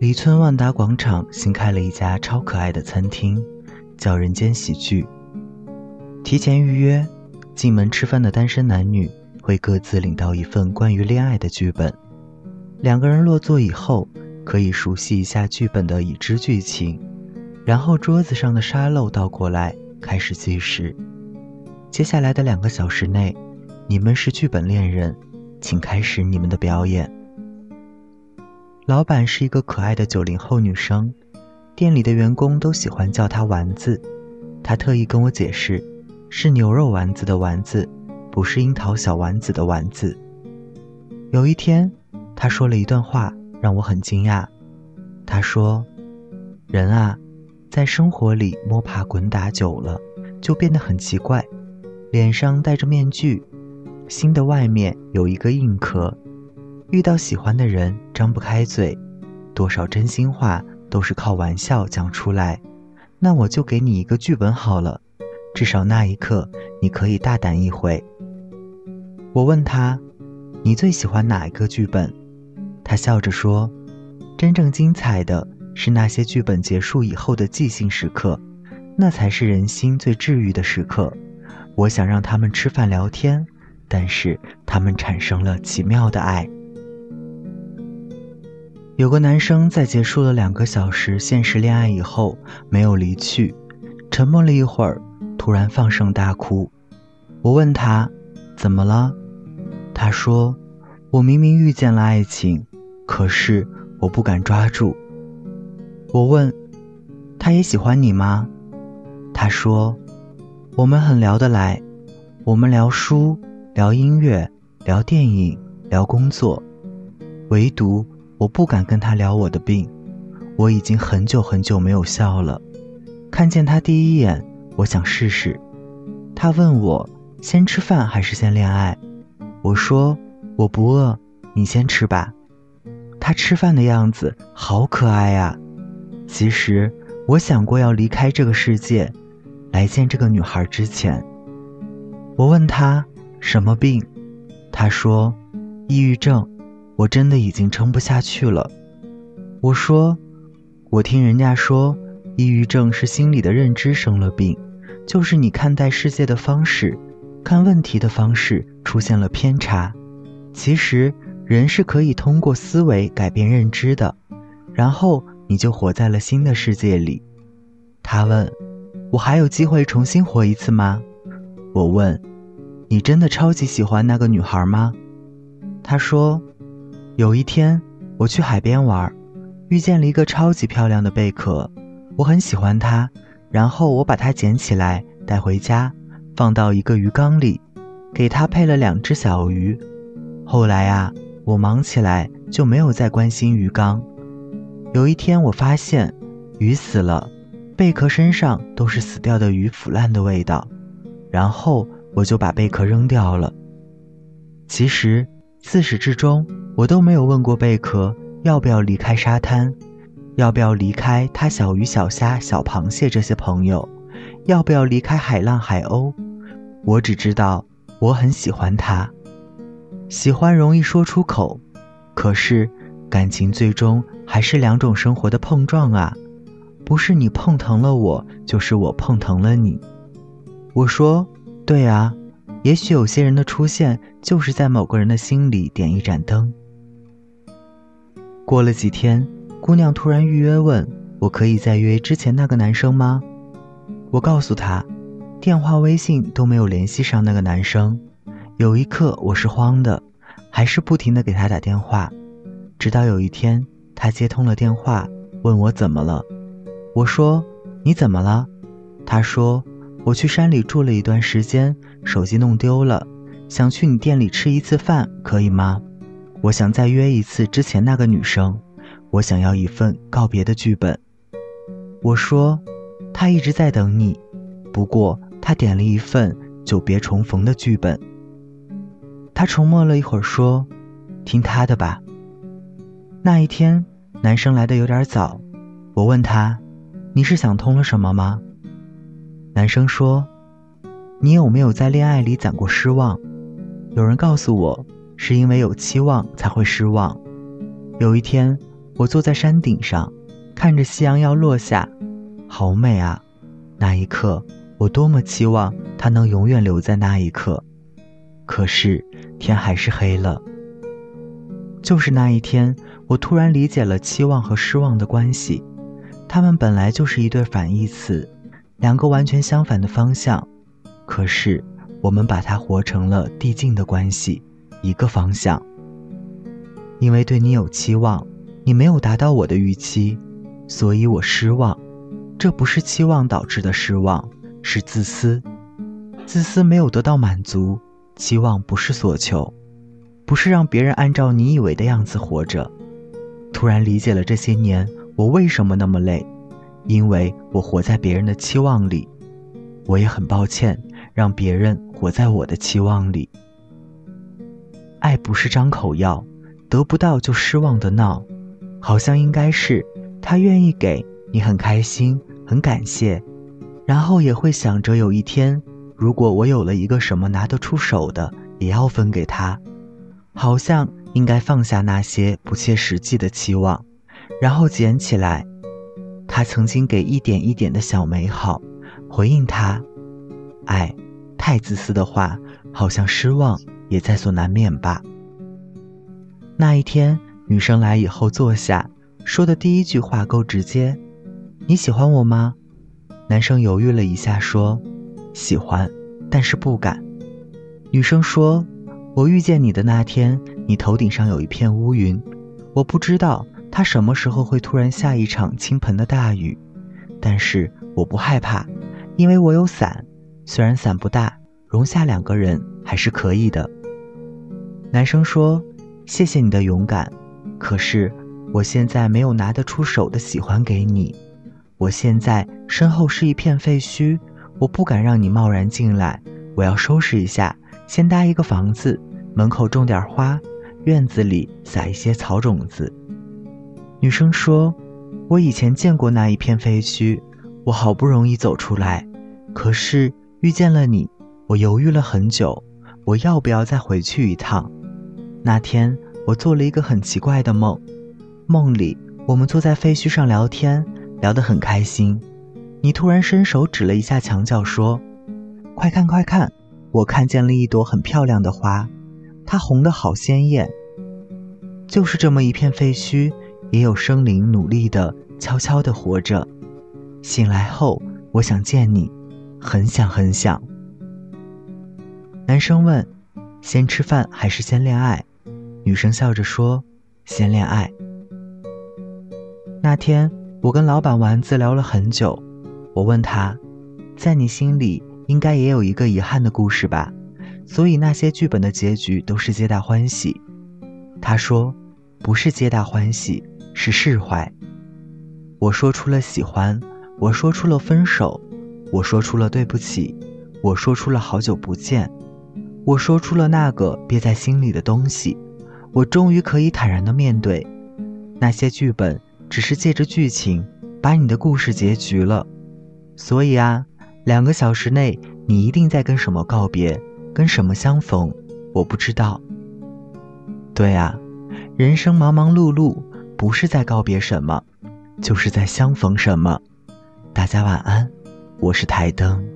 离村万达广场新开了一家超可爱的餐厅，叫“人间喜剧”。提前预约，进门吃饭的单身男女会各自领到一份关于恋爱的剧本。两个人落座以后，可以熟悉一下剧本的已知剧情，然后桌子上的沙漏倒过来，开始计时。接下来的两个小时内，你们是剧本恋人，请开始你们的表演。老板是一个可爱的九零后女生，店里的员工都喜欢叫她丸子。她特意跟我解释，是牛肉丸子的丸子，不是樱桃小丸子的丸子。有一天，她说了一段话，让我很惊讶。她说：“人啊，在生活里摸爬滚打久了，就变得很奇怪，脸上戴着面具，心的外面有一个硬壳。”遇到喜欢的人，张不开嘴，多少真心话都是靠玩笑讲出来。那我就给你一个剧本好了，至少那一刻你可以大胆一回。我问他，你最喜欢哪一个剧本？他笑着说，真正精彩的是那些剧本结束以后的即兴时刻，那才是人心最治愈的时刻。我想让他们吃饭聊天，但是他们产生了奇妙的爱。有个男生在结束了两个小时现实恋爱以后没有离去，沉默了一会儿，突然放声大哭。我问他怎么了，他说：“我明明遇见了爱情，可是我不敢抓住。”我问：“他也喜欢你吗？”他说：“我们很聊得来，我们聊书、聊音乐、聊电影、聊工作，唯独……”我不敢跟他聊我的病，我已经很久很久没有笑了。看见他第一眼，我想试试。他问我先吃饭还是先恋爱，我说我不饿，你先吃吧。他吃饭的样子好可爱呀。其实我想过要离开这个世界，来见这个女孩之前，我问他什么病，他说抑郁症。我真的已经撑不下去了。我说，我听人家说，抑郁症是心理的认知生了病，就是你看待世界的方式、看问题的方式出现了偏差。其实人是可以通过思维改变认知的，然后你就活在了新的世界里。他问，我还有机会重新活一次吗？我问，你真的超级喜欢那个女孩吗？他说。有一天，我去海边玩，遇见了一个超级漂亮的贝壳，我很喜欢它，然后我把它捡起来带回家，放到一个鱼缸里，给它配了两只小鱼。后来啊，我忙起来就没有再关心鱼缸。有一天，我发现鱼死了，贝壳身上都是死掉的鱼腐烂的味道，然后我就把贝壳扔掉了。其实自始至终。我都没有问过贝壳要不要离开沙滩，要不要离开他小鱼小虾小螃蟹这些朋友，要不要离开海浪海鸥。我只知道我很喜欢他，喜欢容易说出口，可是感情最终还是两种生活的碰撞啊，不是你碰疼了我，就是我碰疼了你。我说，对啊，也许有些人的出现就是在某个人的心里点一盏灯。过了几天，姑娘突然预约问：“我可以再约之前那个男生吗？”我告诉她，电话、微信都没有联系上那个男生。有一刻我是慌的，还是不停的给他打电话，直到有一天他接通了电话，问我怎么了。我说：“你怎么了？”他说：“我去山里住了一段时间，手机弄丢了，想去你店里吃一次饭，可以吗？”我想再约一次之前那个女生，我想要一份告别的剧本。我说，他一直在等你，不过他点了一份久别重逢的剧本。他沉默了一会儿，说：“听他的吧。”那一天，男生来的有点早，我问他：“你是想通了什么吗？”男生说：“你有没有在恋爱里攒过失望？有人告诉我。”是因为有期望才会失望。有一天，我坐在山顶上，看着夕阳要落下，好美啊！那一刻，我多么期望它能永远留在那一刻。可是天还是黑了。就是那一天，我突然理解了期望和失望的关系，它们本来就是一对反义词，两个完全相反的方向。可是我们把它活成了递进的关系，一个方向。因为对你有期望。你没有达到我的预期，所以我失望。这不是期望导致的失望，是自私。自私没有得到满足，期望不是所求，不是让别人按照你以为的样子活着。突然理解了这些年我为什么那么累，因为我活在别人的期望里。我也很抱歉让别人活在我的期望里。爱不是张口要，得不到就失望的闹。好像应该是他愿意给你，很开心，很感谢，然后也会想着有一天，如果我有了一个什么拿得出手的，也要分给他。好像应该放下那些不切实际的期望，然后捡起来他曾经给一点一点的小美好，回应他。爱，太自私的话，好像失望也在所难免吧。那一天。女生来以后坐下，说的第一句话够直接：“你喜欢我吗？”男生犹豫了一下，说：“喜欢，但是不敢。”女生说：“我遇见你的那天，你头顶上有一片乌云，我不知道它什么时候会突然下一场倾盆的大雨，但是我不害怕，因为我有伞，虽然伞不大，容下两个人还是可以的。”男生说：“谢谢你的勇敢。”可是，我现在没有拿得出手的喜欢给你。我现在身后是一片废墟，我不敢让你贸然进来。我要收拾一下，先搭一个房子，门口种点花，院子里撒一些草种子。女生说：“我以前见过那一片废墟，我好不容易走出来，可是遇见了你，我犹豫了很久，我要不要再回去一趟？那天。”我做了一个很奇怪的梦，梦里我们坐在废墟上聊天，聊得很开心。你突然伸手指了一下墙角，说：“快看快看，我看见了一朵很漂亮的花，它红得好鲜艳。”就是这么一片废墟，也有生灵努力的、悄悄的活着。醒来后，我想见你，很想很想。男生问：“先吃饭还是先恋爱？”女生笑着说：“先恋爱。”那天我跟老板丸子聊了很久，我问他：“在你心里应该也有一个遗憾的故事吧？所以那些剧本的结局都是皆大欢喜。”他说：“不是皆大欢喜，是释怀。”我说出了喜欢，我说出了分手，我说出了对不起，我说出了好久不见，我说出了那个憋在心里的东西。我终于可以坦然的面对，那些剧本只是借着剧情把你的故事结局了。所以啊，两个小时内你一定在跟什么告别，跟什么相逢，我不知道。对啊，人生忙忙碌碌，不是在告别什么，就是在相逢什么。大家晚安，我是台灯。